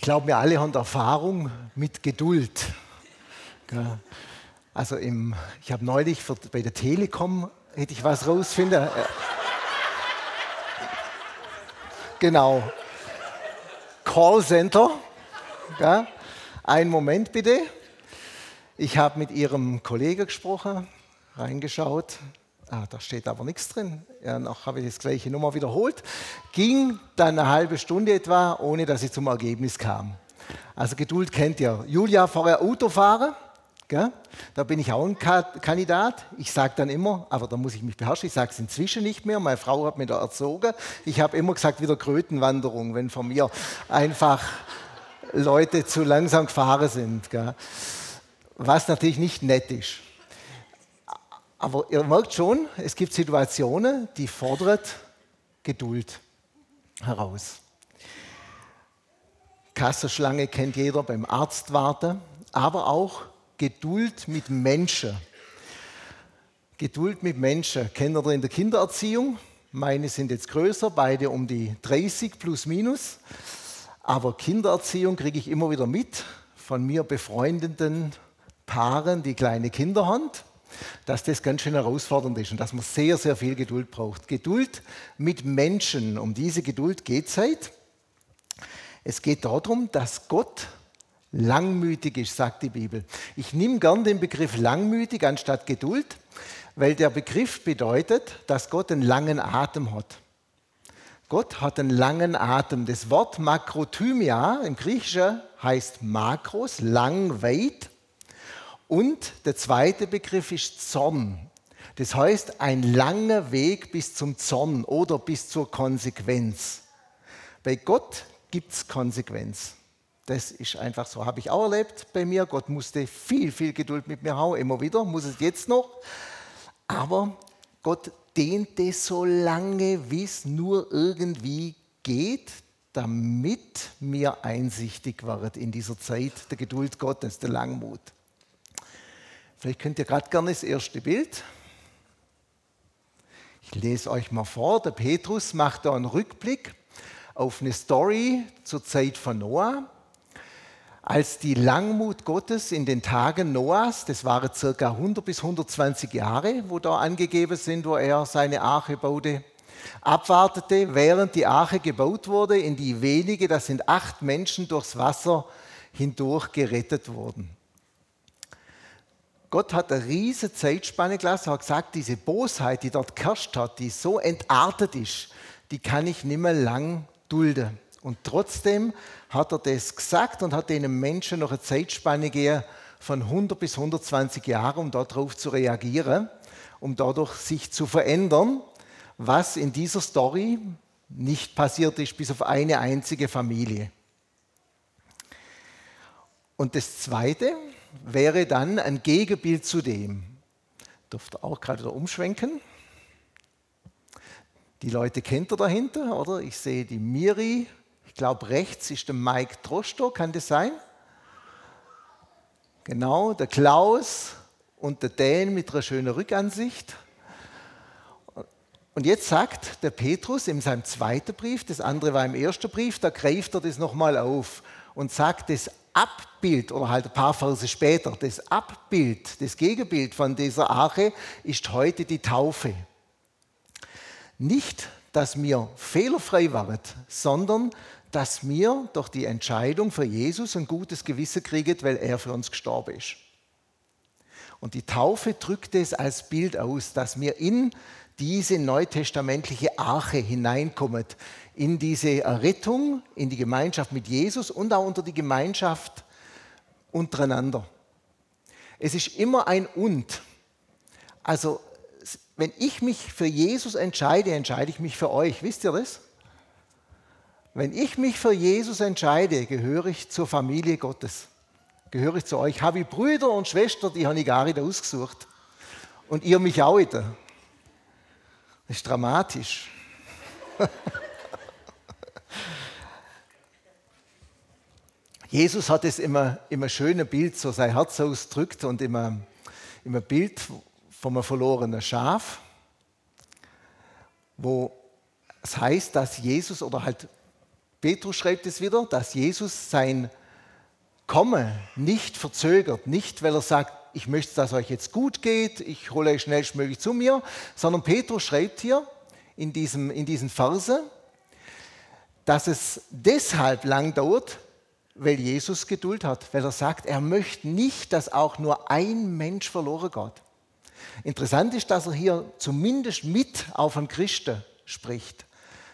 Ich glaube, wir alle haben Erfahrung mit Geduld. Also im, ich habe neulich für, bei der Telekom, hätte ich was rausfinden. Äh, genau. Callcenter. Ja. Einen Moment bitte. Ich habe mit Ihrem Kollegen gesprochen, reingeschaut. Ah, da steht aber nichts drin. Ja, noch habe ich das gleiche Nummer wiederholt. Ging dann eine halbe Stunde etwa, ohne dass ich zum Ergebnis kam. Also Geduld kennt ihr. Julia vorher Auto fahren. Gell? Da bin ich auch ein Kandidat. Ich sage dann immer, aber da muss ich mich beherrschen, ich sage es inzwischen nicht mehr. Meine Frau hat mich da erzogen. Ich habe immer gesagt, wieder Krötenwanderung, wenn von mir einfach Leute zu langsam gefahren sind. Gell? Was natürlich nicht nett ist. Aber ihr merkt schon, es gibt Situationen, die fordert Geduld heraus. Kassenschlange kennt jeder beim Arzt warten, aber auch Geduld mit Menschen. Geduld mit Menschen kennt ihr in der Kindererziehung. Meine sind jetzt größer, beide um die 30 plus minus. Aber Kindererziehung kriege ich immer wieder mit von mir befreundeten Paaren, die kleine Kinder haben, dass das ganz schön herausfordernd ist und dass man sehr, sehr viel Geduld braucht. Geduld mit Menschen, um diese Geduld geht es halt. Es geht darum, dass Gott langmütig ist, sagt die Bibel. Ich nehme gern den Begriff langmütig anstatt Geduld, weil der Begriff bedeutet, dass Gott einen langen Atem hat. Gott hat einen langen Atem. Das Wort Makrothymia im Griechischen heißt Makros, lang, weit. Und der zweite Begriff ist Zorn. Das heißt, ein langer Weg bis zum Zorn oder bis zur Konsequenz. Bei Gott gibt es Konsequenz. Das ist einfach so, habe ich auch erlebt bei mir. Gott musste viel, viel Geduld mit mir haben, immer wieder, muss es jetzt noch. Aber Gott dehnte so lange, wie es nur irgendwie geht, damit mir einsichtig wird in dieser Zeit der Geduld Gottes, der Langmut. Vielleicht könnt ihr gerade gerne das erste Bild. Ich lese euch mal vor. Der Petrus macht da einen Rückblick auf eine Story zur Zeit von Noah als die Langmut Gottes in den Tagen Noahs, das waren circa 100 bis 120 Jahre, wo da angegeben sind, wo er seine Arche baute, abwartete, während die Arche gebaut wurde, in die wenige, das sind acht Menschen, durchs Wasser hindurch gerettet wurden. Gott hat eine riesige Zeitspanne gelassen, hat gesagt, diese Bosheit, die dort geherrscht hat, die so entartet ist, die kann ich nicht mehr lang dulden. Und trotzdem hat er das gesagt und hat den Menschen noch eine Zeitspanne gegeben von 100 bis 120 Jahren, um darauf zu reagieren, um dadurch sich zu verändern, was in dieser Story nicht passiert ist, bis auf eine einzige Familie. Und das Zweite wäre dann ein Gegenbild zu dem. Dürft auch gerade wieder umschwenken. Die Leute kennt ihr dahinter, oder? Ich sehe die Miri, ich glaube, rechts ist der Mike Trosto, kann das sein? Genau, der Klaus und der Dan mit einer schönen Rückansicht. Und jetzt sagt der Petrus in seinem zweiten Brief, das andere war im ersten Brief, da greift er das nochmal auf und sagt, das Abbild, oder halt ein paar Verse später, das Abbild, das Gegenbild von dieser Arche ist heute die Taufe. Nicht, dass wir fehlerfrei waren, sondern dass wir durch die Entscheidung für Jesus ein gutes Gewissen kriegen, weil er für uns gestorben ist. Und die Taufe drückt es als Bild aus, dass wir in diese neutestamentliche Arche hineinkommen, in diese Errettung, in die Gemeinschaft mit Jesus und auch unter die Gemeinschaft untereinander. Es ist immer ein Und. Also, wenn ich mich für Jesus entscheide, entscheide ich mich für euch. Wisst ihr das? Wenn ich mich für Jesus entscheide, gehöre ich zur Familie Gottes. Gehöre ich zu euch. Habe ich Brüder und Schwestern, die habe ich gar nicht ausgesucht. Und ihr mich auch wieder. Das ist dramatisch. Jesus hat es immer, immer schöne Bild, so sein Herz ausdrückt und immer, immer Bild von einem verlorenen Schaf, wo es heißt, dass Jesus oder halt Petrus schreibt es wieder, dass Jesus sein Kommen nicht verzögert, nicht weil er sagt, ich möchte, dass euch jetzt gut geht, ich hole euch schnellstmöglich zu mir, sondern Petrus schreibt hier in, diesem, in diesen Verse, dass es deshalb lang dauert, weil Jesus Geduld hat, weil er sagt, er möchte nicht, dass auch nur ein Mensch verloren geht. Interessant ist, dass er hier zumindest mit auf einen Christen spricht.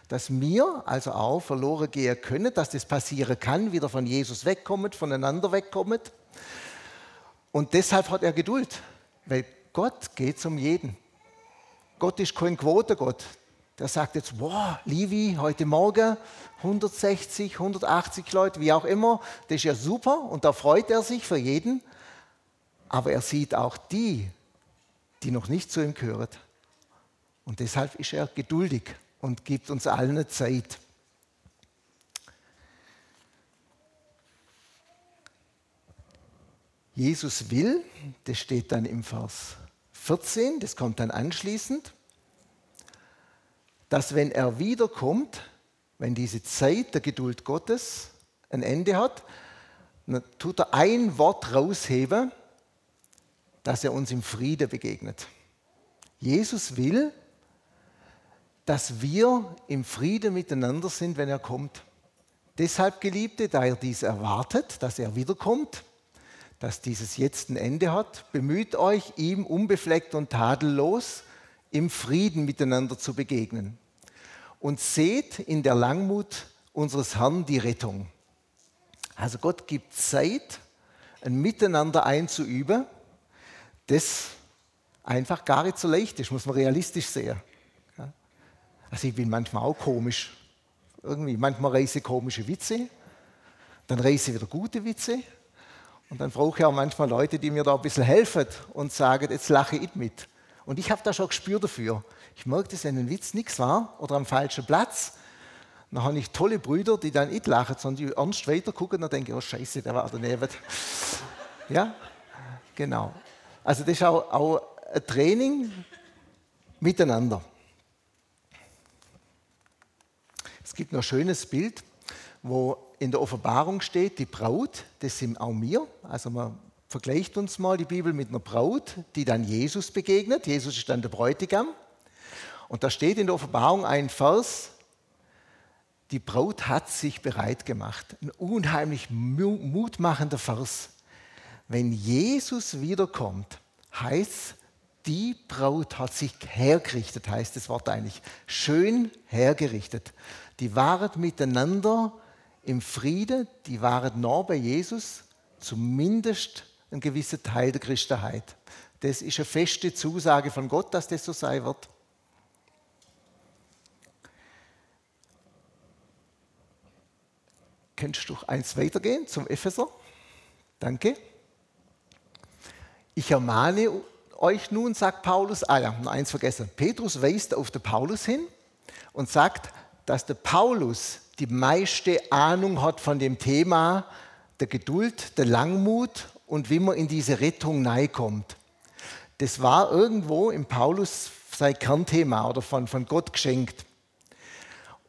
Dass wir also auch verloren gehen können, dass das passieren kann, wieder von Jesus wegkommen, voneinander wegkommen. Und deshalb hat er Geduld, weil Gott geht um jeden. Gott ist kein Quotengott. Der sagt jetzt, wow, Livi, heute Morgen 160, 180 Leute, wie auch immer, das ist ja super und da freut er sich für jeden. Aber er sieht auch die, die noch nicht zu ihm gehören. Und deshalb ist er geduldig und gibt uns allen eine Zeit. Jesus will, das steht dann im Vers 14, das kommt dann anschließend, dass wenn er wiederkommt, wenn diese Zeit der Geduld Gottes ein Ende hat, dann tut er ein Wort rausheben, dass er uns im Friede begegnet. Jesus will, dass wir im Friede miteinander sind, wenn er kommt. Deshalb, Geliebte, da er dies erwartet, dass er wiederkommt, dass dieses jetzt ein Ende hat, bemüht euch, ihm unbefleckt und tadellos im Frieden miteinander zu begegnen. Und seht in der Langmut unseres Herrn die Rettung. Also Gott gibt Zeit, ein Miteinander einzuüben, das einfach gar nicht so leicht ist, muss man realistisch sehen. Also ich bin manchmal auch komisch. Irgendwie, manchmal reise ich komische Witze, dann reise ich wieder gute Witze und dann brauche ich auch manchmal Leute, die mir da ein bisschen helfen und sagen, jetzt lache ich mit. Und ich habe da schon Gespür dafür. Ich merke, dass wenn ein Witz nichts war oder am falschen Platz, dann habe ich tolle Brüder, die dann nicht lachen, sondern die ernst weiter gucken und denken, oh Scheiße, der war daneben. ja, genau. Also das ist auch, auch ein Training miteinander. Es gibt noch ein schönes Bild, wo in der Offenbarung steht, die Braut, das sind auch wir. Also man vergleicht uns mal die Bibel mit einer Braut, die dann Jesus begegnet. Jesus ist dann der Bräutigam. Und da steht in der Offenbarung ein Vers, die Braut hat sich bereit gemacht. Ein unheimlich mutmachender Vers. Wenn Jesus wiederkommt, heißt die Braut hat sich hergerichtet, heißt das Wort eigentlich. Schön hergerichtet. Die waren miteinander im Friede, die waren nah bei Jesus, zumindest ein gewisser Teil der Christenheit. Das ist eine feste Zusage von Gott, dass das so sein wird. Könntest du eins weitergehen zum Epheser? Danke. Ich ermahne euch nun, sagt Paulus, ah ja, noch eins vergessen. Petrus weist auf den Paulus hin und sagt, dass der Paulus die meiste Ahnung hat von dem Thema der Geduld, der Langmut und wie man in diese Rettung kommt. Das war irgendwo im Paulus sein Kernthema oder von, von Gott geschenkt.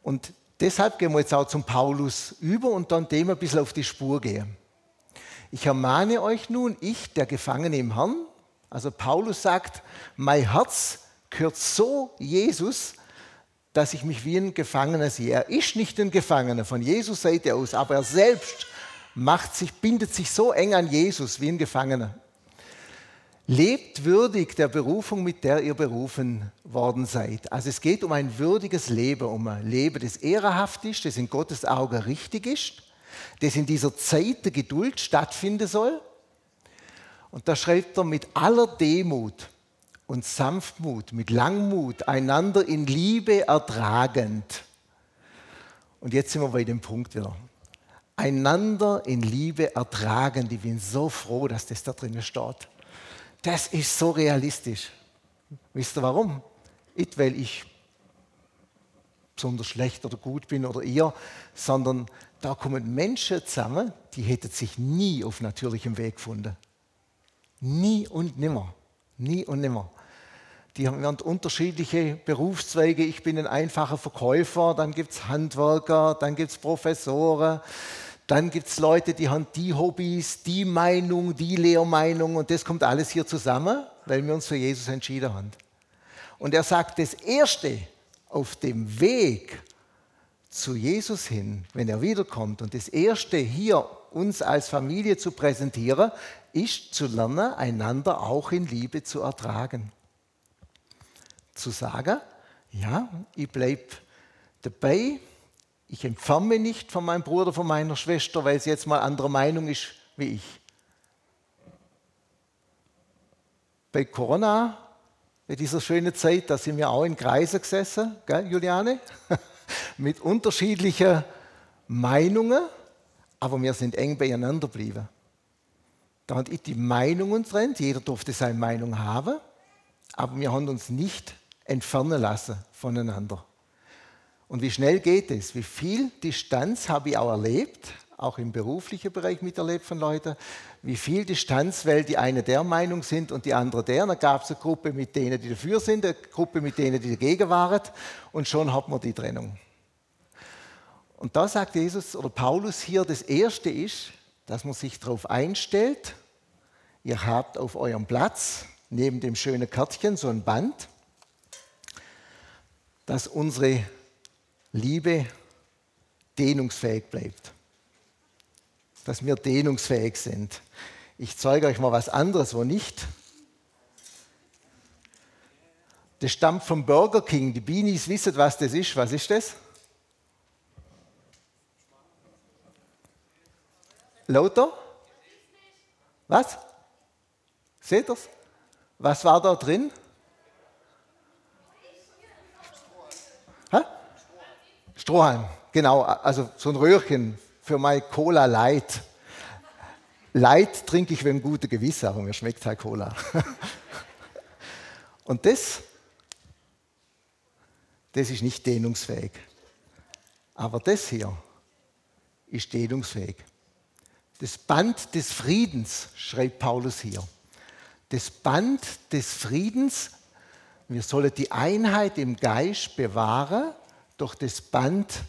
Und deshalb gehen wir jetzt auch zum Paulus über und dann dem ein bisschen auf die Spur gehen. Ich ermahne euch nun, ich, der Gefangene im Herrn, also Paulus sagt, mein Herz gehört so Jesus, dass ich mich wie ein Gefangener sehe. Er ist nicht ein Gefangener von Jesus Seite aus, aber er selbst macht sich, bindet sich so eng an Jesus wie ein Gefangener. Lebt würdig der Berufung, mit der ihr berufen worden seid. Also es geht um ein würdiges Leben, um ein Leben, das ehrenhaft ist, das in Gottes Augen richtig ist das in dieser Zeit der Geduld stattfinden soll. Und da schreibt er mit aller Demut und Sanftmut, mit Langmut, einander in Liebe ertragend. Und jetzt sind wir bei dem Punkt wieder. Einander in Liebe ertragend. Ich bin so froh, dass das da drin steht. Das ist so realistisch. Wisst ihr warum? Nicht, weil ich besonders schlecht oder gut bin oder ihr, sondern da kommen Menschen zusammen, die hätten sich nie auf natürlichem Weg gefunden. Nie und nimmer. Nie und nimmer. die haben unterschiedliche Berufszweige. Ich bin ein einfacher Verkäufer, dann gibt es Handwerker, dann gibt es Professoren, dann gibt es Leute, die haben die Hobbys, die Meinung, die Lehrmeinung und das kommt alles hier zusammen, weil wir uns für Jesus entschieden haben. Und er sagt, das Erste auf dem Weg zu Jesus hin, wenn er wiederkommt, und das Erste hier uns als Familie zu präsentieren, ist zu lernen, einander auch in Liebe zu ertragen. Zu sagen, ja, ich bleibe dabei, ich entferne mich nicht von meinem Bruder, von meiner Schwester, weil sie jetzt mal anderer Meinung ist wie ich. Bei Corona, bei dieser schönen Zeit, da sind wir auch in Kreisen gesessen, gell, Juliane? mit unterschiedlichen Meinungen, aber wir sind eng beieinander geblieben. Da hat ich die Meinungen trennt, jeder durfte seine Meinung haben, aber wir haben uns nicht entfernen lassen voneinander. Und wie schnell geht es? Wie viel Distanz habe ich auch erlebt, auch im beruflichen Bereich miterlebt von Leuten, wie viel Distanz, weil die eine der Meinung sind und die andere der. Dann gab es eine Gruppe mit denen, die dafür sind, eine Gruppe mit denen, die dagegen waren und schon hat man die Trennung. Und da sagt Jesus oder Paulus hier, das Erste ist, dass man sich darauf einstellt, ihr habt auf eurem Platz neben dem schönen Kärtchen so ein Band, dass unsere Liebe dehnungsfähig bleibt. Dass wir dehnungsfähig sind. Ich zeige euch mal was anderes, wo nicht. Das stammt vom Burger King. Die Beanies wissen, was das ist. Was ist das? Lauter? Was? Seht ihr's? Was war da drin? Strohhalm, genau, also so ein Röhrchen für mein Cola Light. Light trinke ich wegen guter Gewisse, aber mir schmeckt halt Cola. Und das, das ist nicht dehnungsfähig. Aber das hier ist dehnungsfähig. Das Band des Friedens, schreibt Paulus hier. Das Band des Friedens, wir sollen die Einheit im Geist bewahren durch das Band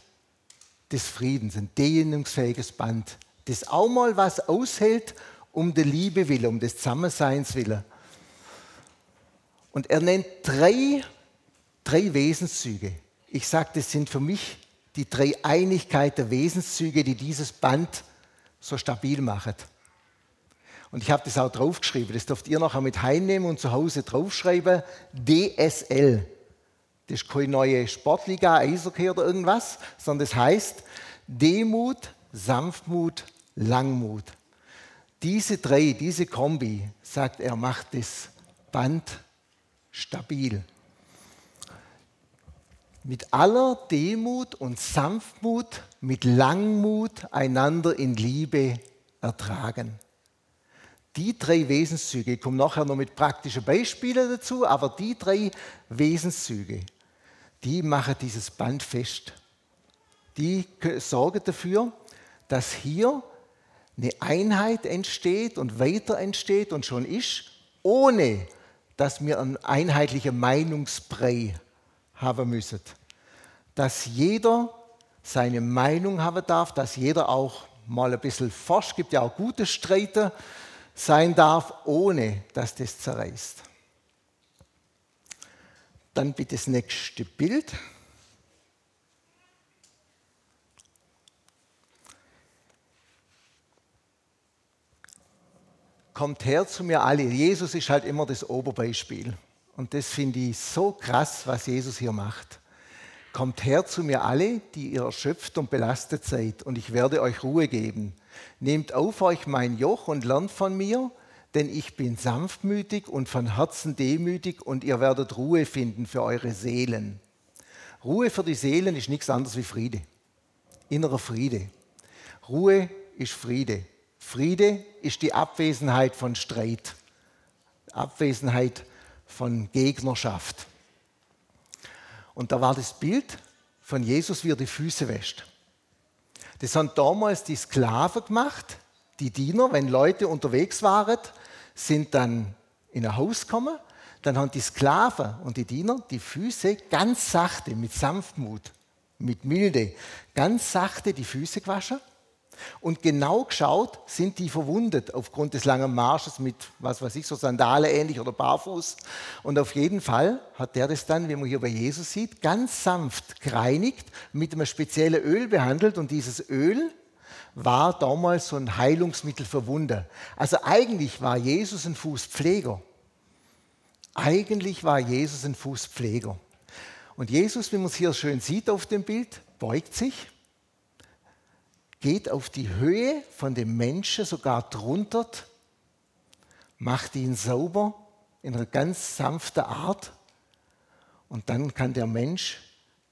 des Friedens, ein dehnungsfähiges Band, das auch mal was aushält um der Liebe willen, um des Zusammenseins willen. Und er nennt drei, drei Wesenszüge. Ich sage, das sind für mich die drei Einigkeit der Wesenszüge, die dieses Band so stabil machen. Und ich habe das auch draufgeschrieben. Das dürft ihr nachher mit heimnehmen und zu Hause draufschreiben. DSL. Das ist keine neue Sportliga, Eishockey oder irgendwas, sondern das heißt Demut, Sanftmut, Langmut. Diese drei, diese Kombi, sagt er, macht das Band stabil. Mit aller Demut und Sanftmut, mit Langmut einander in Liebe ertragen. Die drei Wesenszüge, ich komme nachher noch mit praktischen Beispielen dazu, aber die drei Wesenszüge, die machen dieses Band fest. Die sorgen dafür, dass hier eine Einheit entsteht und weiter entsteht und schon ist, ohne dass wir einen einheitlichen Meinungsbrei haben müssen. Dass jeder seine Meinung haben darf, dass jeder auch mal ein bisschen forsch, gibt ja auch gute Streiter sein darf, ohne dass das zerreißt. Dann bitte das nächste Bild. Kommt her zu mir alle. Jesus ist halt immer das Oberbeispiel. Und das finde ich so krass, was Jesus hier macht. Kommt her zu mir alle, die ihr erschöpft und belastet seid, und ich werde euch Ruhe geben. Nehmt auf euch mein Joch und lernt von mir, denn ich bin sanftmütig und von Herzen demütig und ihr werdet Ruhe finden für eure Seelen. Ruhe für die Seelen ist nichts anderes wie Friede. Innerer Friede. Ruhe ist Friede. Friede ist die Abwesenheit von Streit, Abwesenheit von Gegnerschaft. Und da war das Bild von Jesus, wie er die Füße wäscht. Das haben damals die Sklaven gemacht, die Diener, wenn Leute unterwegs waren, sind dann in ein Haus gekommen, dann haben die Sklaven und die Diener die Füße ganz sachte, mit Sanftmut, mit Milde, ganz sachte die Füße gewaschen und genau geschaut, sind die verwundet aufgrund des langen Marsches mit, was weiß ich, so Sandale ähnlich oder barfuß. Und auf jeden Fall hat der das dann, wie man hier bei Jesus sieht, ganz sanft gereinigt, mit einem speziellen Öl behandelt. Und dieses Öl war damals so ein Heilungsmittel für Wunder. Also eigentlich war Jesus ein Fußpfleger. Eigentlich war Jesus ein Fußpfleger. Und Jesus, wie man es hier schön sieht auf dem Bild, beugt sich, geht auf die Höhe von dem Menschen, sogar drunter, macht ihn sauber in einer ganz sanften Art und dann kann der Mensch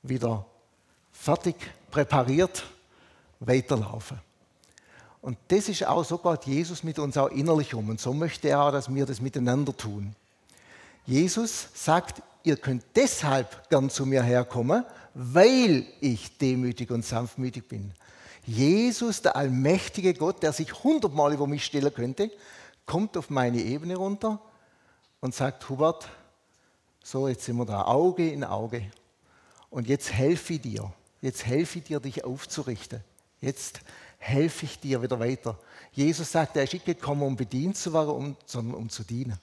wieder fertig präpariert weiterlaufen. Und das ist auch so Gott Jesus mit uns auch innerlich um. Und so möchte er auch, dass wir das miteinander tun. Jesus sagt, ihr könnt deshalb gern zu mir herkommen, weil ich demütig und sanftmütig bin. Jesus, der allmächtige Gott, der sich hundertmal über mich stellen könnte, kommt auf meine Ebene runter und sagt, Hubert, so jetzt sind wir da, Auge in Auge. Und jetzt helfe ich dir, jetzt helfe ich dir, dich aufzurichten. Jetzt helfe ich dir wieder weiter. Jesus sagt, er ist nicht gekommen, um bedient zu werden, sondern um zu dienen.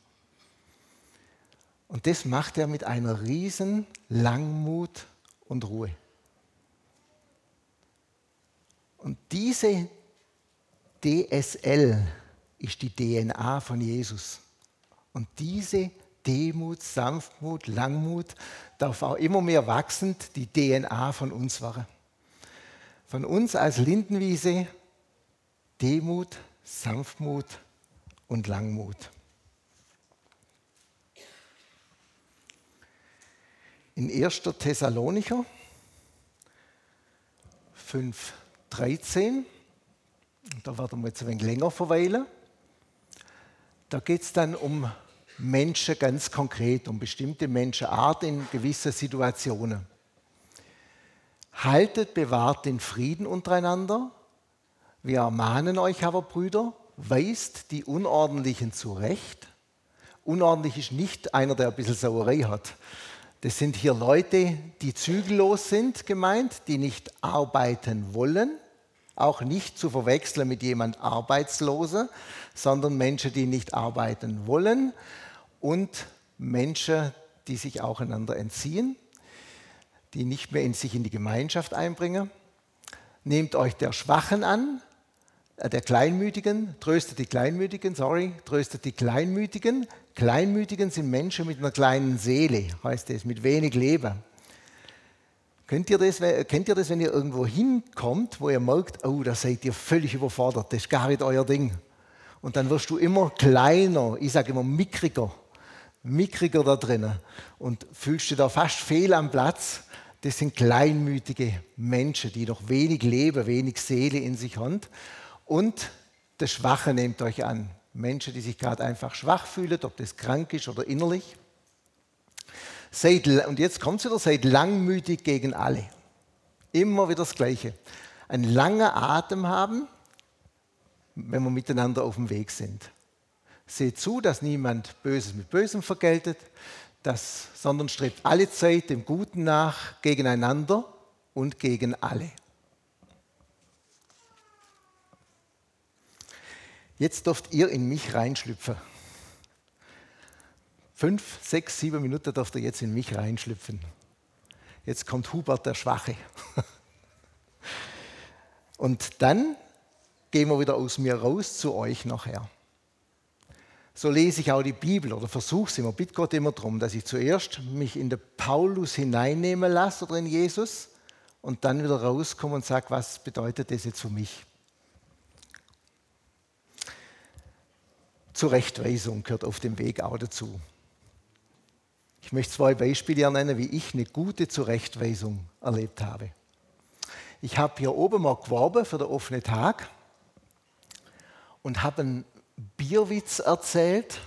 Und das macht er mit einer riesen Langmut und Ruhe. Und diese DSL ist die DNA von Jesus. Und diese Demut, Sanftmut, Langmut darf auch immer mehr wachsend die DNA von uns werden. Von uns als Lindenwiese Demut, Sanftmut und Langmut. in 1. Thessalonicher 5,13. Da werden wir jetzt ein wenig länger verweilen. Da geht es dann um Menschen ganz konkret, um bestimmte Menschenarten in gewissen Situationen. Haltet, bewahrt den Frieden untereinander. Wir ermahnen euch aber, Brüder, weist die Unordentlichen zurecht. Unordentlich ist nicht einer, der ein bisschen Sauerei hat, das sind hier Leute, die zügellos sind gemeint, die nicht arbeiten wollen, auch nicht zu verwechseln mit jemand Arbeitsloser, sondern Menschen, die nicht arbeiten wollen und Menschen, die sich auch einander entziehen, die nicht mehr in sich in die Gemeinschaft einbringen. Nehmt euch der Schwachen an, äh, der Kleinmütigen, tröstet die Kleinmütigen, sorry, tröstet die Kleinmütigen. Kleinmütigen sind Menschen mit einer kleinen Seele, heißt es, mit wenig Leben. Kennt ihr, das, kennt ihr das, wenn ihr irgendwo hinkommt, wo ihr merkt, oh, da seid ihr völlig überfordert, das ist gar nicht euer Ding. Und dann wirst du immer kleiner, ich sage immer mickriger, mickriger da drinnen und fühlst dich da fast fehl am Platz. Das sind kleinmütige Menschen, die noch wenig Leben, wenig Seele in sich haben. Und das Schwache nehmt euch an. Menschen, die sich gerade einfach schwach fühlen, ob das krank ist oder innerlich. Seid, und jetzt kommt es wieder, seid langmütig gegen alle. Immer wieder das Gleiche. Ein langer Atem haben, wenn wir miteinander auf dem Weg sind. Seht zu, dass niemand Böses mit Bösem vergeltet, dass, sondern strebt alle Zeit dem Guten nach gegeneinander und gegen alle. Jetzt dürft ihr in mich reinschlüpfen. Fünf, sechs, sieben Minuten dürft ihr jetzt in mich reinschlüpfen. Jetzt kommt Hubert der Schwache. Und dann gehen wir wieder aus mir raus zu euch nachher. So lese ich auch die Bibel oder versuche es immer, bitte Gott immer darum, dass ich zuerst mich in den Paulus hineinnehmen lasse oder in Jesus und dann wieder rauskomme und sage, was bedeutet das jetzt für mich? Zurechtweisung gehört auf dem Weg auch dazu. Ich möchte zwei Beispiele nennen, wie ich eine gute Zurechtweisung erlebt habe. Ich habe hier oben mal geworben für den offenen Tag und habe einen Bierwitz erzählt,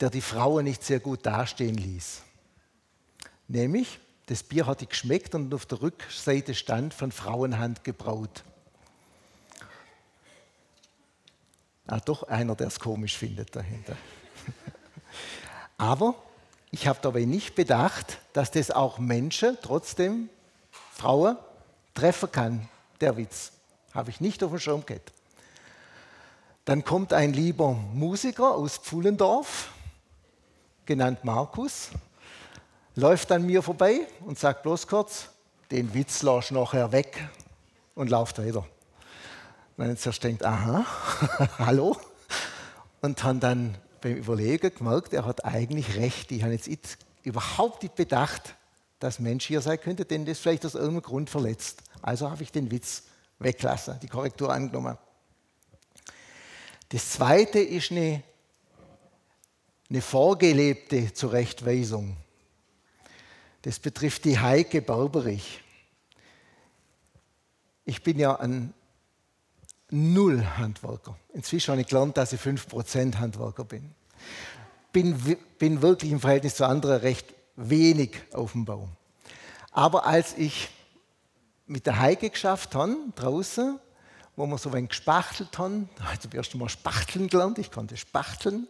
der die Frauen nicht sehr gut dastehen ließ. Nämlich, das Bier hatte geschmeckt und auf der Rückseite stand von Frauenhand gebraut. Ah, doch einer, der es komisch findet dahinter. Aber ich habe dabei nicht bedacht, dass das auch Menschen, trotzdem Frauen, treffen kann, der Witz. Habe ich nicht auf dem Schirm gehabt. Dann kommt ein lieber Musiker aus Pfullendorf, genannt Markus, läuft an mir vorbei und sagt bloß kurz, den Witz lass nachher weg und lauft weiter. Dann zuerst denkt, aha, hallo. Und dann beim Überlegen gemerkt, er hat eigentlich recht. Ich habe jetzt überhaupt nicht bedacht, dass Mensch hier sein könnte, denn das vielleicht aus irgendeinem Grund verletzt. Also habe ich den Witz weglassen, die Korrektur angenommen. Das zweite ist eine, eine vorgelebte Zurechtweisung. Das betrifft die Heike Berberich. Ich bin ja ein Null-Handwerker. Inzwischen habe ich gelernt, dass ich 5% Handwerker bin. bin. Bin wirklich im Verhältnis zu anderen recht wenig auf dem Bau. Aber als ich mit der Heike geschafft habe, draußen, wo wir so ein gespachtelt haben, da habe ich zum ersten Mal Spachteln gelernt, ich konnte spachteln,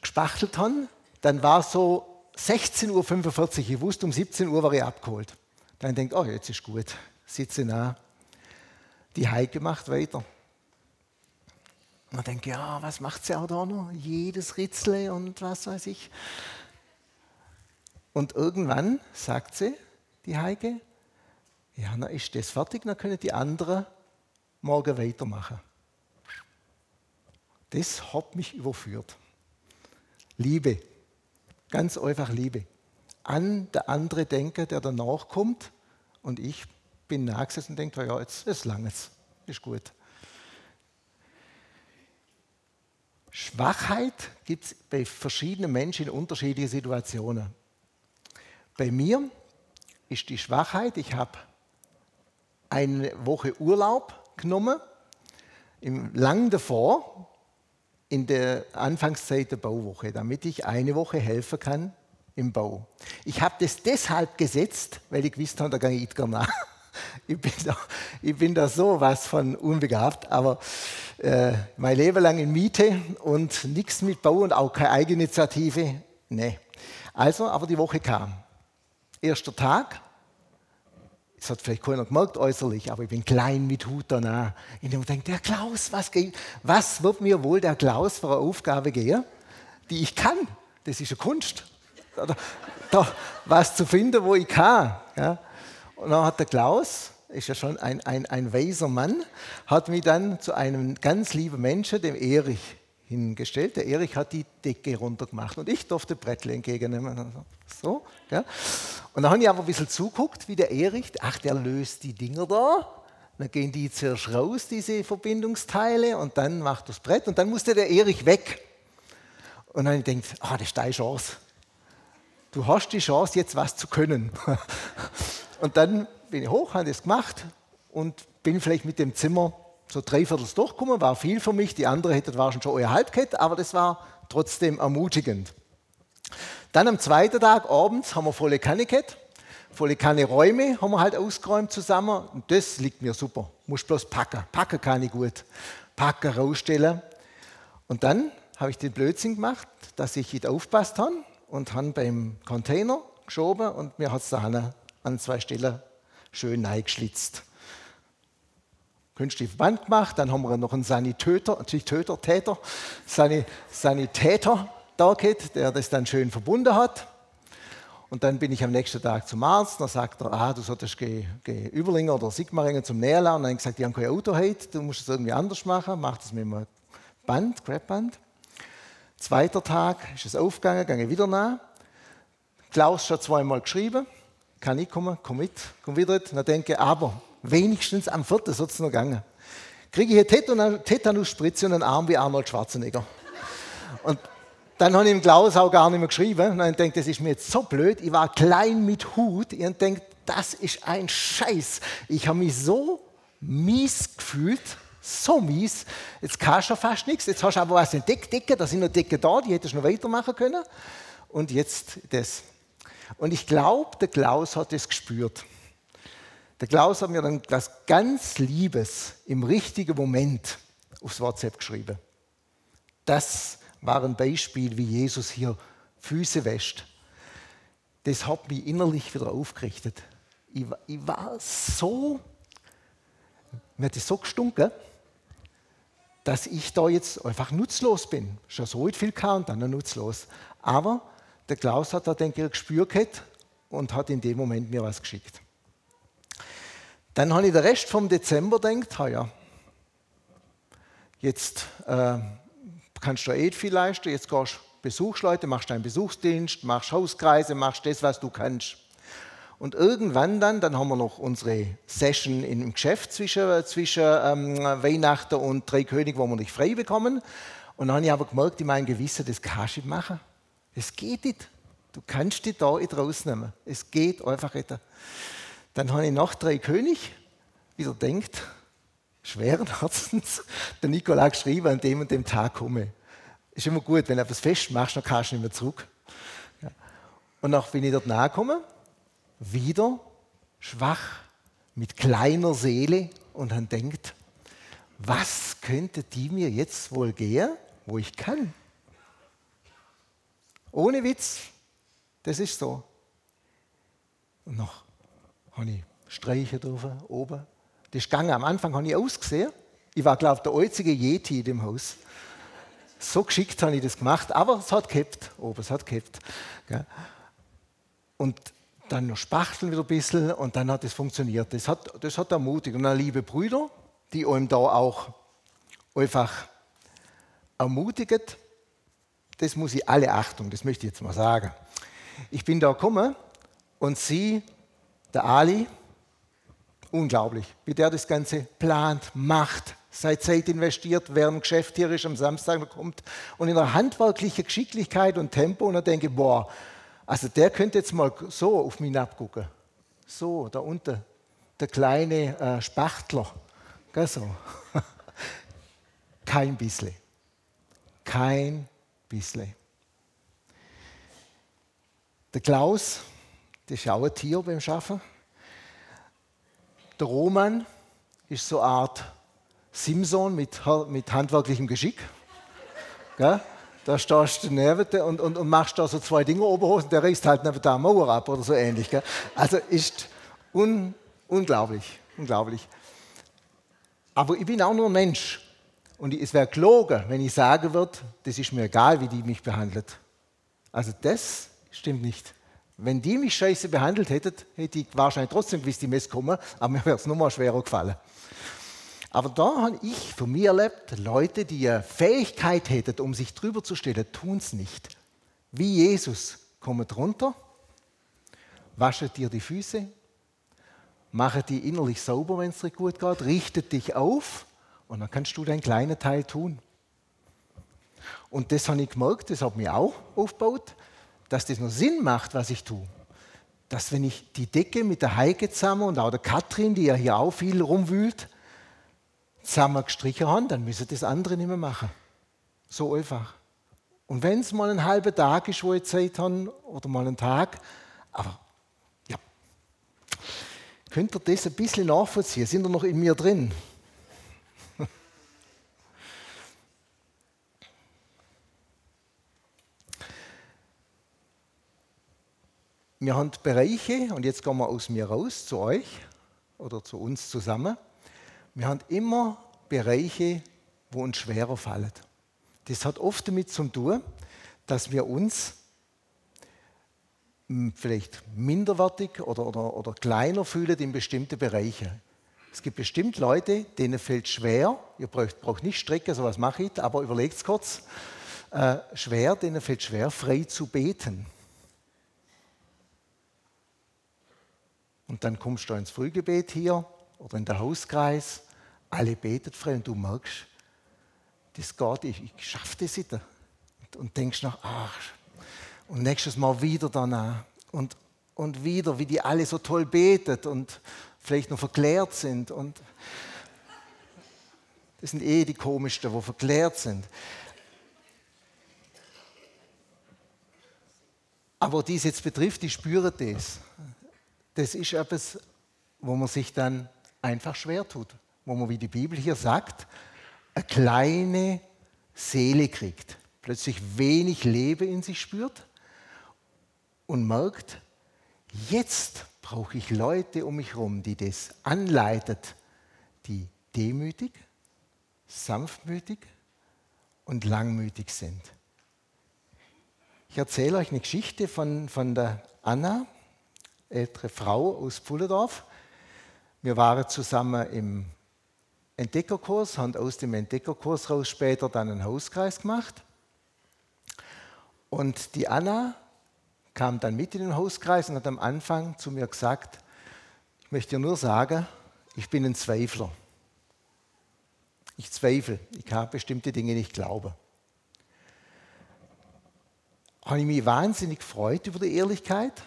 gespachtelt haben, dann war so 16.45 Uhr, ich wusste, um 17 Uhr war ich abgeholt. Dann denkt, oh, jetzt ist gut, sitze nah. Die Heike macht weiter. Man denkt, ja, was macht sie auch da noch? Jedes Ritzle und was weiß ich. Und irgendwann sagt sie, die Heike, ja, na ist das fertig, dann können die anderen morgen weitermachen. Das hat mich überführt. Liebe, ganz einfach Liebe. An der andere denken, der danach kommt und ich bin nachgesessen und denke, ja, jetzt ist langes, ist gut. Schwachheit gibt es bei verschiedenen Menschen in unterschiedlichen Situationen. Bei mir ist die Schwachheit, ich habe eine Woche Urlaub genommen, im lang davor, in der Anfangszeit der Bauwoche, damit ich eine Woche helfen kann im Bau. Ich habe das deshalb gesetzt, weil ich gewusst habe, da gehe ich nach. Ich bin, da, ich bin da so was von unbegabt, aber äh, mein Leben lang in Miete und nichts mit Bau und auch keine Eigeninitiative, nee. Also, aber die Woche kam. Erster Tag, das hat vielleicht keiner gemerkt äußerlich, aber ich bin klein mit Hut danach. Ich denke, der Klaus, was, was wird mir wohl der Klaus für eine Aufgabe geben, die ich kann? Das ist eine Kunst. Da, da, was zu finden, wo ich kann. Ja. Und dann hat der Klaus, ist ja schon ein, ein, ein weiser Mann, hat mich dann zu einem ganz lieben Menschen, dem Erich, hingestellt. Der Erich hat die Decke runtergemacht und ich durfte Brettle entgegennehmen. So, gell? Und dann habe ich aber ein bisschen zuguckt, wie der Erich, ach, der löst die Dinger da. Dann gehen die zuerst raus, diese Verbindungsteile, und dann macht das Brett und dann musste der Erich weg. Und dann habe ich gedacht, ah, das ist deine Chance. Du hast die Chance, jetzt was zu können. und dann bin ich hoch, habe das gemacht und bin vielleicht mit dem Zimmer so dreiviertel durchgekommen, war viel für mich. Die andere hätte wahrscheinlich schon euer halb gehabt, aber das war trotzdem ermutigend. Dann am zweiten Tag abends haben wir volle Kanne gehabt. Volle Kanne Räume haben wir halt ausgeräumt zusammen. Und das liegt mir super. Muss bloß packen. Packen kann ich gut. Packen, rausstellen. Und dann habe ich den Blödsinn gemacht, dass ich nicht aufpasst habe und habe beim Container geschoben und mir hat es da an zwei Stellen schön eingeschlitzt künstlichen Verband gemacht. Dann haben wir noch einen Sanitäter, natürlich Töter, Täter, Sanitäter da gehabt, der das dann schön verbunden hat. Und dann bin ich am nächsten Tag zum Arzt. Dann sagt er, ah, du solltest gehen, gehen Überlinger oder Sigmaringen zum Näherladen. Und dann habe ich gesagt, die haben kein Auto heute, du musst es irgendwie anders machen. Mach das mit einem Band, Grabband. Zweiter Tag ist es aufgegangen, gehe wieder nach. Klaus hat zweimal geschrieben, kann ich kommen, komm mit, komm wieder. Dann denke ich, aber Wenigstens am vierten soll es noch gegangen. Kriege ich eine Tetanusspritze und einen Arm wie Arnold Schwarzenegger. Und dann habe ich im Klaus auch gar nicht mehr geschrieben. Und dann denkt, das ist mir jetzt so blöd. Ich war klein mit Hut. Ich denkt, das ist ein Scheiß. Ich habe mich so mies gefühlt, so mies. Jetzt kannst du fast nichts. Jetzt hast du aber was entdeckt, da sind noch Decke da, die hättest du noch weitermachen können. Und jetzt das. Und ich glaube, der Klaus hat es gespürt. Der Klaus hat mir dann das ganz Liebes im richtigen Moment aufs WhatsApp geschrieben. Das war ein Beispiel, wie Jesus hier Füße wäscht. Das hat mich innerlich wieder aufgerichtet. Ich, ich war so, mir hat das so gestunken, dass ich da jetzt einfach nutzlos bin. Schon so viel kann und dann noch nutzlos. Aber der Klaus hat da, denke ich, gespürt und hat in dem Moment mir was geschickt. Dann habe ich den Rest vom Dezember gedacht, ja, jetzt äh, kannst du eh viel leisten, jetzt gehst du Besuchsleute, machst deinen Besuchsdienst, machst Hauskreise, machst das, was du kannst. Und irgendwann dann, dann haben wir noch unsere Session im Geschäft zwischen, zwischen ähm, Weihnachten und Drei König, wo wir nicht frei bekommen. Und dann habe ich aber gemerkt, in meinem Gewissen, das kannst du nicht machen. Es geht nicht. Du kannst dich da nicht rausnehmen. Es geht einfach nicht. Dann habe ich nach Drei König wieder denkt, schweren Herzens, der Nikolaus geschrieben, an dem und dem Tag komme. Ist immer gut, wenn du etwas festmachst, dann kannst du nicht mehr zurück. Und dann bin ich dort nahe wieder schwach, mit kleiner Seele und dann denkt, was könnte die mir jetzt wohl gehen, wo ich kann? Ohne Witz, das ist so. Und noch habe ich streichen dürfen, oben. Das ist gegangen. Am Anfang habe ich ausgesehen. Ich war, glaube ich, der einzige Yeti in dem Haus. So geschickt habe ich das gemacht, aber es hat gehabt, oben, es hat gehabt. Und dann noch spachteln wieder ein bisschen und dann hat es funktioniert. Das hat, das hat ermutigt. Und dann liebe Brüder, die einem da auch einfach ermutigen, das muss ich alle Achtung, das möchte ich jetzt mal sagen. Ich bin da gekommen und sie, der Ali, unglaublich, wie der das Ganze plant, macht, seine Zeit investiert, während Geschäft hier ist, am Samstag kommt und in der handwerklichen Geschicklichkeit und Tempo und dann denke boah, also der könnte jetzt mal so auf mich abgucken. So, da unten, der kleine äh, Spachtler. Gell, so. Kein bisschen. Kein bisschen. Der Klaus, das ist auch ein Tier beim Schaffen. Der Roman ist so eine Art Simson mit, mit handwerklichem Geschick. Gell? Da stehst du neben und, und, und machst da so zwei Dinge Oberhosen, der reißt halt neben der Mauer ab oder so ähnlich. Gell? Also ist un, unglaublich, unglaublich. Aber ich bin auch nur ein Mensch. Und es wäre gelogen, wenn ich sagen würde, das ist mir egal, wie die mich behandelt. Also das stimmt nicht. Wenn die mich scheiße behandelt hätten, hätte ich wahrscheinlich trotzdem gewusst, die Mess kommen, aber mir wäre es nochmal schwerer gefallen. Aber da habe ich von mir erlebt, Leute, die eine Fähigkeit hätten, um sich drüber zu stellen, tun es nicht. Wie Jesus, kommt runter, waschet dir die Füße, machet die innerlich sauber, wenn es dir gut geht, richtet dich auf und dann kannst du deinen kleinen Teil tun. Und das habe ich gemerkt, das hat mich auch aufgebaut, dass das noch Sinn macht, was ich tue. Dass wenn ich die Decke mit der Heike zusammen und auch der Katrin, die ja hier auch viel rumwühlt, zusammen gestrichen haben, dann müssen das andere nicht mehr machen. So einfach. Und wenn es mal ein halber Tag ist, wo ich Zeit habe, oder mal einen Tag, aber ja. Könnt ihr das ein bisschen nachvollziehen? Sind ihr noch in mir drin? Wir haben Bereiche, und jetzt gehen wir aus mir raus zu euch oder zu uns zusammen. Wir haben immer Bereiche, wo uns schwerer fallen. Das hat oft damit zu tun, dass wir uns hm, vielleicht minderwertig oder, oder, oder kleiner fühlen in bestimmten Bereichen. Es gibt bestimmt Leute, denen fällt schwer, ihr braucht, braucht nicht strecken, sowas mache ich, aber überlegt es kurz, äh, schwer, denen fällt schwer, frei zu beten. Und dann kommst du ins Frühgebet hier oder in der Hauskreis alle beten frei und du merkst, das geht, ich, ich schaffe das nicht. Und, und denkst nach, ach, und nächstes Mal wieder danach. Und, und wieder, wie die alle so toll beten und vielleicht noch verklärt sind. Und das sind eh die komischsten, wo verklärt sind. Aber dies jetzt betrifft, die spüren das. Das ist etwas, wo man sich dann einfach schwer tut wo man, wie die Bibel hier sagt, eine kleine Seele kriegt. plötzlich wenig Leben in sich spürt und merkt, jetzt brauche ich Leute um mich herum, die das anleitet, die demütig, sanftmütig und langmütig sind. Ich erzähle euch eine Geschichte von, von der Anna, ältere Frau aus Pfullendorf. Wir waren zusammen im Entdeckerkurs, haben aus dem Entdeckerkurs raus später dann einen Hauskreis gemacht. Und die Anna kam dann mit in den Hauskreis und hat am Anfang zu mir gesagt, ich möchte dir nur sagen, ich bin ein Zweifler. Ich zweifle, ich kann bestimmte Dinge nicht glauben. Habe ich mich wahnsinnig gefreut über die Ehrlichkeit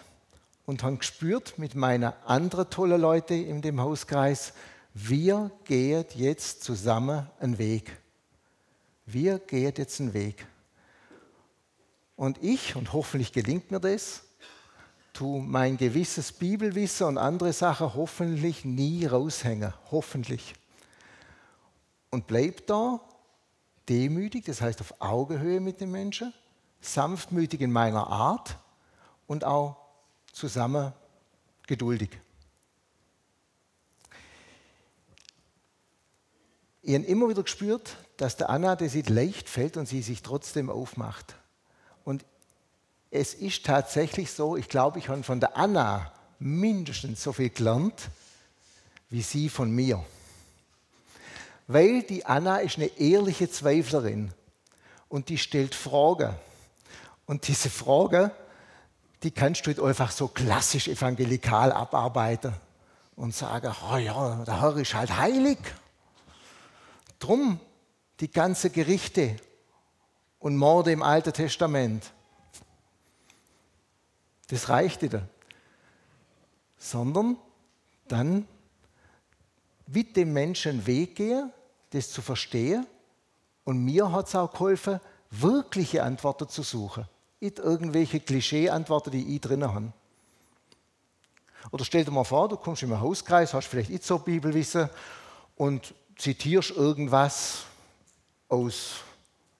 und habe gespürt mit meinen anderen tollen Leuten in dem Hauskreis, wir gehen jetzt zusammen einen Weg. Wir gehen jetzt einen Weg. Und ich, und hoffentlich gelingt mir das, tu mein gewisses Bibelwissen und andere Sachen hoffentlich nie raushängen. Hoffentlich. Und bleib da demütig, das heißt auf Augenhöhe mit den Menschen, sanftmütig in meiner Art und auch zusammen geduldig. Ich habe immer wieder gespürt, dass der Anna das nicht leicht fällt und sie sich trotzdem aufmacht. Und es ist tatsächlich so, ich glaube, ich habe von der Anna mindestens so viel gelernt, wie sie von mir. Weil die Anna ist eine ehrliche Zweiflerin und die stellt Fragen. Und diese Fragen, die kannst du einfach so klassisch evangelikal abarbeiten und sagen, oh ja, der Herr ist halt heilig. Drum die ganze Gerichte und Morde im Alten Testament. Das reicht nicht. Sondern dann mit dem Menschen Weg gehen, das zu verstehen. Und mir hat es auch geholfen, wirkliche Antworten zu suchen. Nicht irgendwelche Klischee-Antworten, die ich drin habe. Oder stell dir mal vor, du kommst in einen Hauskreis, hast vielleicht nicht so Bibelwissen und zitierst irgendwas aus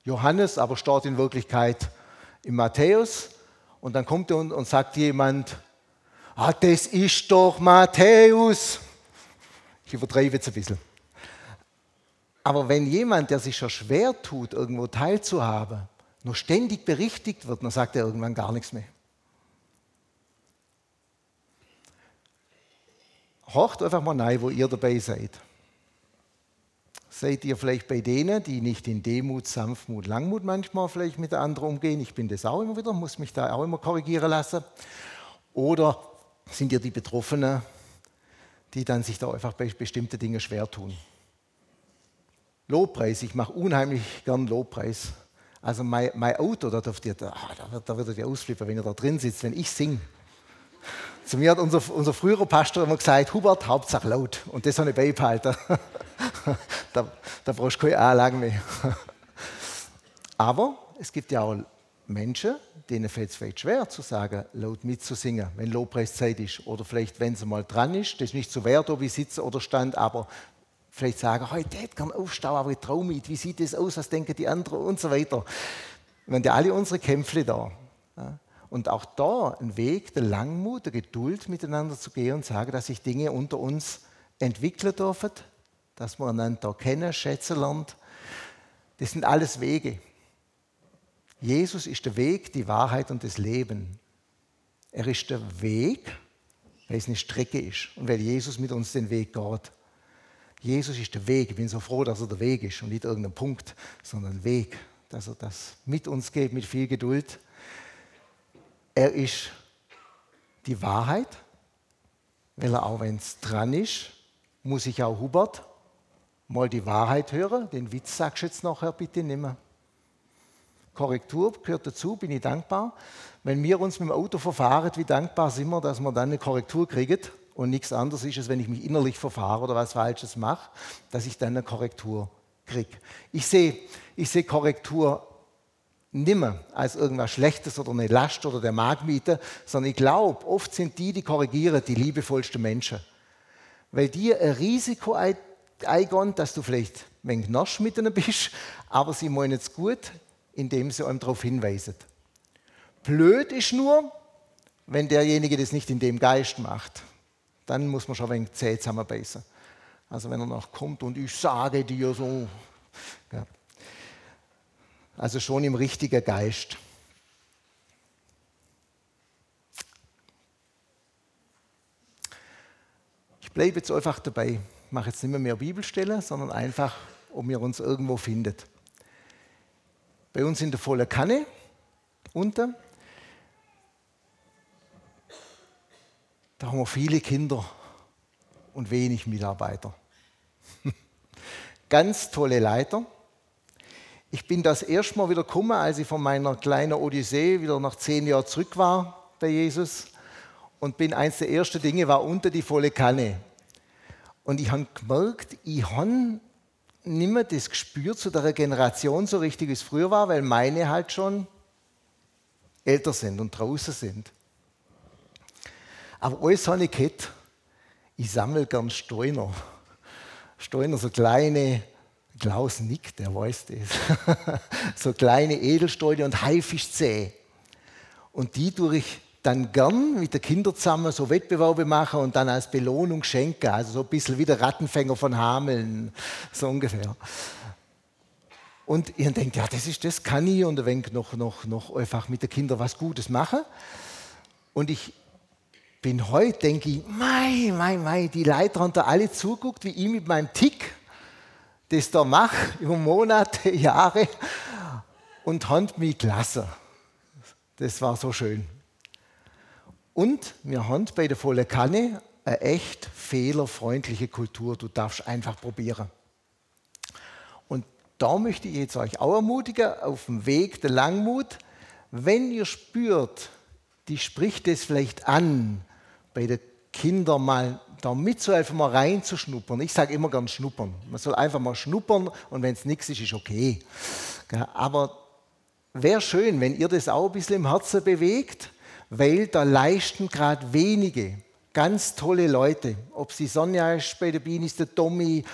Johannes, aber steht in Wirklichkeit in Matthäus. Und dann kommt und, und sagt jemand, ah, das ist doch Matthäus. Ich übertreibe jetzt ein bisschen. Aber wenn jemand, der sich schon schwer tut, irgendwo teilzuhaben, nur ständig berichtigt wird, dann sagt er irgendwann gar nichts mehr. Horcht einfach mal rein, wo ihr dabei seid. Seid ihr vielleicht bei denen, die nicht in Demut, Sanftmut, Langmut manchmal vielleicht mit der anderen umgehen? Ich bin das auch immer wieder, muss mich da auch immer korrigieren lassen. Oder sind ihr die Betroffenen, die dann sich da einfach bei bestimmten Dingen schwer tun? Lobpreis, ich mache unheimlich gern Lobpreis. Also mein, mein Auto, da, dürft ihr, da, da würdet ihr ausflippen, wenn ihr da drin sitzt, wenn ich singe. Zu mir hat unser, unser früherer Pastor immer gesagt, Hubert, Hauptsache laut. Und das habe ich beibehalten. da, da brauchst du keine Anlagen mehr. Aber es gibt ja auch Menschen, denen fällt es vielleicht schwer zu sagen, laut mitzusingen, wenn Lobpreiszeit ist. Oder vielleicht, wenn es mal dran ist, das ist nicht so wert, ob ich sitze oder stand, aber vielleicht sagen, heute hey, kann aufstehen, aber ich traue mich, wie sieht das aus, was denken die anderen und so weiter. Wir haben ja alle unsere Kämpfe da. Und auch da ein Weg der Langmut, der Geduld miteinander zu gehen und sagen, dass sich Dinge unter uns entwickeln dürfen, dass man einander kennen, schätzen lernt. Das sind alles Wege. Jesus ist der Weg, die Wahrheit und das Leben. Er ist der Weg, weil es eine Strecke ist und weil Jesus mit uns den Weg geht. Jesus ist der Weg. Ich bin so froh, dass er der Weg ist und nicht irgendein Punkt, sondern Weg, dass er das mit uns geht, mit viel Geduld. Er ist die Wahrheit, weil er auch, wenn es dran ist, muss ich auch Hubert mal die Wahrheit hören. Den Witz sagst du jetzt nachher bitte nicht mehr. Korrektur gehört dazu, bin ich dankbar. Wenn wir uns mit dem Auto verfahren, wie dankbar sind wir, dass wir dann eine Korrektur kriegen und nichts anderes ist, als wenn ich mich innerlich verfahre oder was Falsches mache, dass ich dann eine Korrektur kriege. Ich sehe ich seh Korrektur nimmer als irgendwas Schlechtes oder eine Last oder der Magmieter, sondern ich glaube, oft sind die, die korrigieren, die liebevollsten Menschen. Weil die ein Risiko eingehen, dass du vielleicht ein wenig nasch mit ihnen bist, aber sie meinen es gut, indem sie einem darauf hinweisen. Blöd ist nur, wenn derjenige das nicht in dem Geist macht. Dann muss man schon ein wenig zäh zusammenbeißen. Also wenn er noch kommt und ich sage dir so. Ja. Also schon im richtigen Geist. Ich bleibe jetzt einfach dabei. Ich mache jetzt nicht mehr, mehr Bibelstelle, sondern einfach, ob ihr uns irgendwo findet. Bei uns in der vollen Kanne unten. Da haben wir viele Kinder und wenig Mitarbeiter. Ganz tolle Leiter. Ich bin das erste Mal wieder gekommen, als ich von meiner kleinen Odyssee wieder nach zehn Jahren zurück war bei Jesus. Und bin eins der ersten Dinge war unter die volle Kanne. Und ich habe gemerkt, ich habe nicht mehr das gespürt zu der Generation so richtig, wie es früher war, weil meine halt schon älter sind und draußen sind. Aber alles habe ich gehabt. Ich sammle gern Steiner. Steiner, so kleine, Klaus nickt, der weiß das, so kleine Edelsteine und Haifischzähne. Und die tue ich dann gern mit den Kindern zusammen so Wettbewerbe machen und dann als Belohnung schenken. Also so ein bisschen wie der Rattenfänger von Hameln, so ungefähr. Und ich denke, ja, das ist das, kann ich und ein wenig noch, noch, noch einfach mit den Kindern was Gutes machen. Und ich bin heute, denke ich, mei, mei, mei, die Leute haben da alle zuguckt, wie ich mit meinem Tick das da mache, über Monate, Jahre und haben mich gelassen. Das war so schön. Und wir haben bei der vollen Kanne eine echt fehlerfreundliche Kultur. Du darfst einfach probieren. Und da möchte ich jetzt euch auch ermutigen, auf dem Weg der Langmut, wenn ihr spürt, die spricht es vielleicht an, bei den Kindern mal da mitzuhelfen, mal reinzuschnuppern. Ich sage immer gern schnuppern. Man soll einfach mal schnuppern und wenn es nichts ist, ist okay. Aber wäre schön, wenn ihr das auch ein bisschen im Herzen bewegt weil da leisten gerade wenige ganz tolle Leute. Ob es die Sonja ist, bei der Biene ist der Tommy,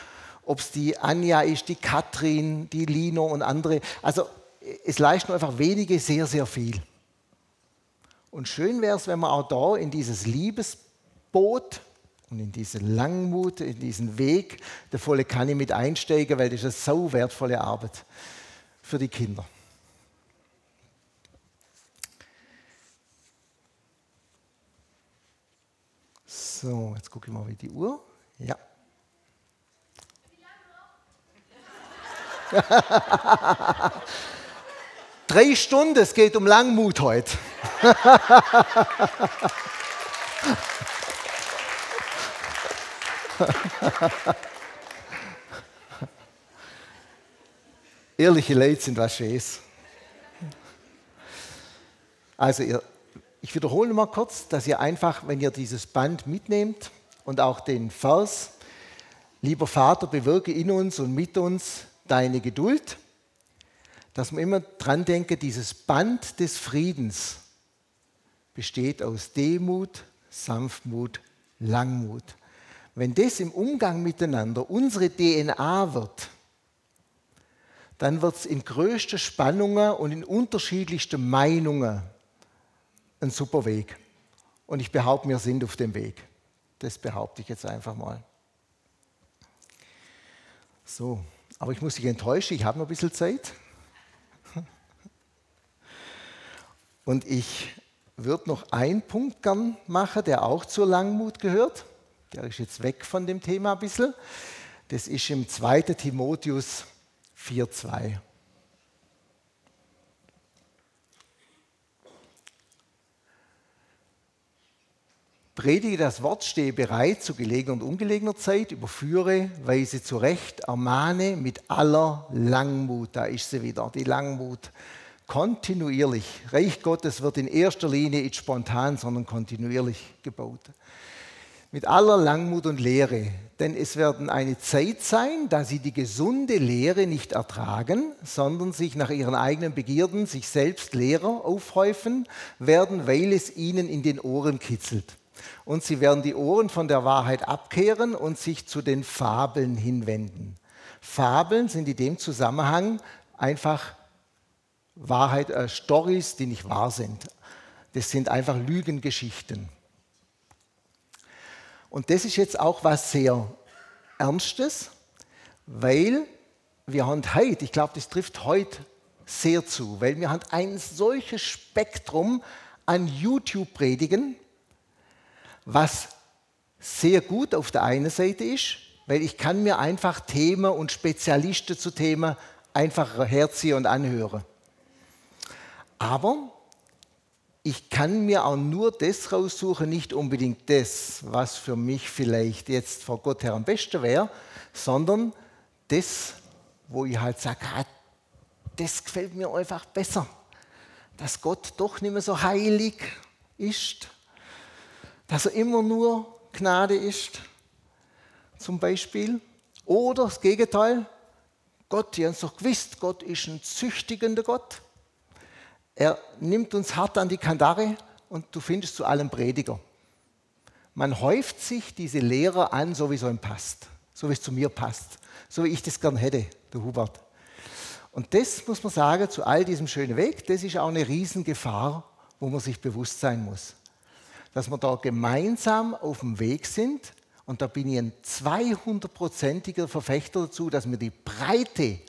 ob es die Anja ist, die Katrin, die Lino und andere. Also es leisten einfach wenige sehr, sehr viel. Und schön wäre es, wenn man auch da in dieses Liebesboot und in diese Langmut, in diesen Weg der volle Kanne mit einsteigen, weil das ist eine so wertvolle Arbeit für die Kinder. So, jetzt gucke ich mal wie die Uhr. Ja. Drei Stunden, es geht um Langmut heute. Ehrliche Leute sind was Schönes. Also ihr ich wiederhole mal kurz, dass ihr einfach, wenn ihr dieses Band mitnehmt und auch den Vers, lieber Vater, bewirke in uns und mit uns deine Geduld, dass man immer dran denke, dieses Band des Friedens besteht aus Demut, Sanftmut, Langmut. Wenn das im Umgang miteinander unsere DNA wird, dann wird es in größten Spannungen und in unterschiedlichsten Meinungen ein super Weg. Und ich behaupte, wir sind auf dem Weg. Das behaupte ich jetzt einfach mal. So, aber ich muss dich enttäuschen, ich habe noch ein bisschen Zeit. Und ich würde noch einen Punkt gern machen, der auch zur Langmut gehört. Der ist jetzt weg von dem Thema ein bisschen. Das ist im 2. Timotheus 4,2. Predige das Wort, stehe bereit zu gelegener und ungelegener Zeit, überführe, weise zurecht, ermahne mit aller Langmut. Da ist sie wieder, die Langmut. Kontinuierlich. Reich Gottes wird in erster Linie nicht spontan, sondern kontinuierlich gebaut. Mit aller Langmut und Lehre. Denn es werden eine Zeit sein, da sie die gesunde Lehre nicht ertragen, sondern sich nach ihren eigenen Begierden sich selbst Lehrer aufhäufen werden, weil es ihnen in den Ohren kitzelt und sie werden die Ohren von der Wahrheit abkehren und sich zu den Fabeln hinwenden. Fabeln sind in dem Zusammenhang einfach Wahrheit, äh, Stories, die nicht wahr sind. Das sind einfach Lügengeschichten. Und das ist jetzt auch was sehr Ernstes, weil wir haben heute, ich glaube, das trifft heute sehr zu, weil wir haben ein solches Spektrum an YouTube-Predigen, was sehr gut auf der einen Seite ist, weil ich kann mir einfach Themen und Spezialisten zu Themen einfach herziehen und anhören. Aber ich kann mir auch nur das raussuchen, nicht unbedingt das, was für mich vielleicht jetzt vor Gott her am besten wäre, sondern das, wo ich halt sage, ah, das gefällt mir einfach besser. Dass Gott doch nicht mehr so heilig ist, dass er immer nur Gnade ist, zum Beispiel. Oder das Gegenteil, Gott, die haben es doch gewusst, Gott ist ein züchtigender Gott. Er nimmt uns hart an die Kandare und du findest zu allem Prediger. Man häuft sich diese Lehrer an, so wie es ihm passt, so wie es zu mir passt, so wie ich das gern hätte, der Hubert. Und das muss man sagen, zu all diesem schönen Weg, das ist auch eine Riesengefahr, wo man sich bewusst sein muss. Dass wir da gemeinsam auf dem Weg sind, und da bin ich ein 200-prozentiger Verfechter dazu, dass wir die Breite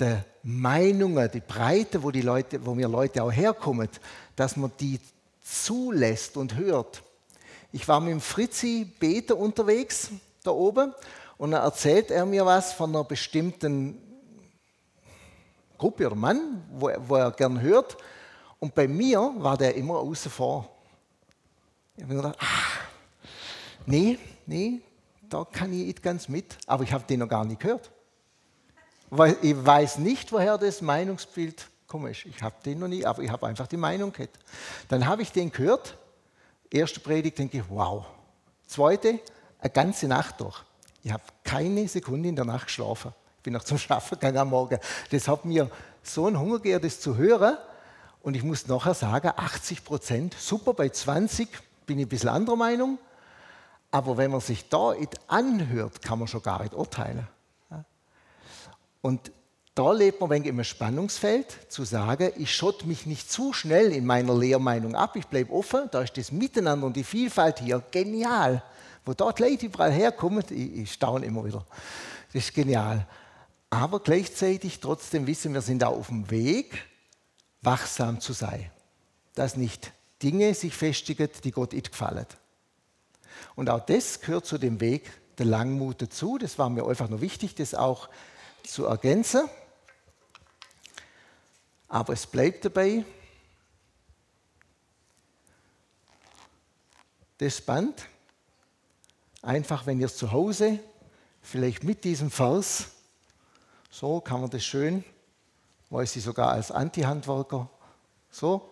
der Meinungen, die Breite, wo, die Leute, wo wir Leute auch herkommen, dass man die zulässt und hört. Ich war mit dem Fritzi Beter unterwegs, da oben, und dann erzählt er mir was von einer bestimmten Gruppe oder Mann, wo, wo er gern hört. Und bei mir war der immer außen vor. Ich habe mir gedacht, ah, nee, nee, da kann ich nicht ganz mit. Aber ich habe den noch gar nicht gehört. Weil ich weiß nicht, woher das Meinungsbild kommt. Ich habe den noch nie, aber ich habe einfach die Meinung gehabt. Dann habe ich den gehört. Erste Predigt denke ich, wow. Zweite, eine ganze Nacht durch. Ich habe keine Sekunde in der Nacht geschlafen bin noch zum Schaffen gegangen am Morgen. Das hat mir so einen Hunger gegeben, das zu hören. Und ich muss nachher sagen, 80 Prozent, super, bei 20 bin ich ein bisschen anderer Meinung. Aber wenn man sich da anhört, kann man schon gar nicht urteilen. Und da lebt man ein wenig im Spannungsfeld, zu sagen, ich schotte mich nicht zu schnell in meiner Lehrmeinung ab, ich bleibe offen, da ist das Miteinander und die Vielfalt hier genial. Wo dort Leute überall herkommen, ich, ich staune immer wieder. Das ist genial. Aber gleichzeitig trotzdem wissen wir, sind da auf dem Weg, wachsam zu sein. Dass nicht Dinge sich festigen, die Gott nicht gefallen. Und auch das gehört zu dem Weg der Langmut dazu. Das war mir einfach nur wichtig, das auch zu ergänzen. Aber es bleibt dabei, das Band, einfach wenn ihr es zu Hause, vielleicht mit diesem Vers, so kann man das schön, weiß ich sogar als Anti-Handwerker, so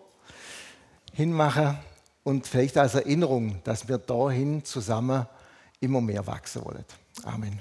hinmachen und vielleicht als Erinnerung, dass wir dahin zusammen immer mehr wachsen wollen. Amen.